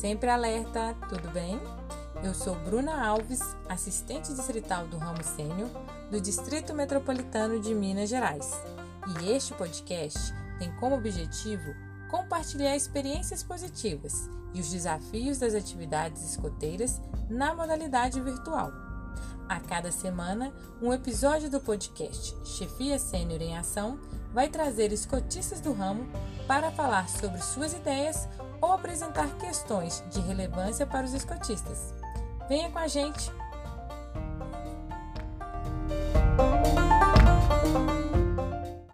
Sempre alerta, tudo bem? Eu sou Bruna Alves, assistente distrital do ramo sênior do Distrito Metropolitano de Minas Gerais. E este podcast tem como objetivo compartilhar experiências positivas e os desafios das atividades escoteiras na modalidade virtual. A cada semana, um episódio do podcast Chefia Sênior em Ação vai trazer escotistas do ramo para falar sobre suas ideias ou apresentar questões de relevância para os escotistas. Venha com a gente!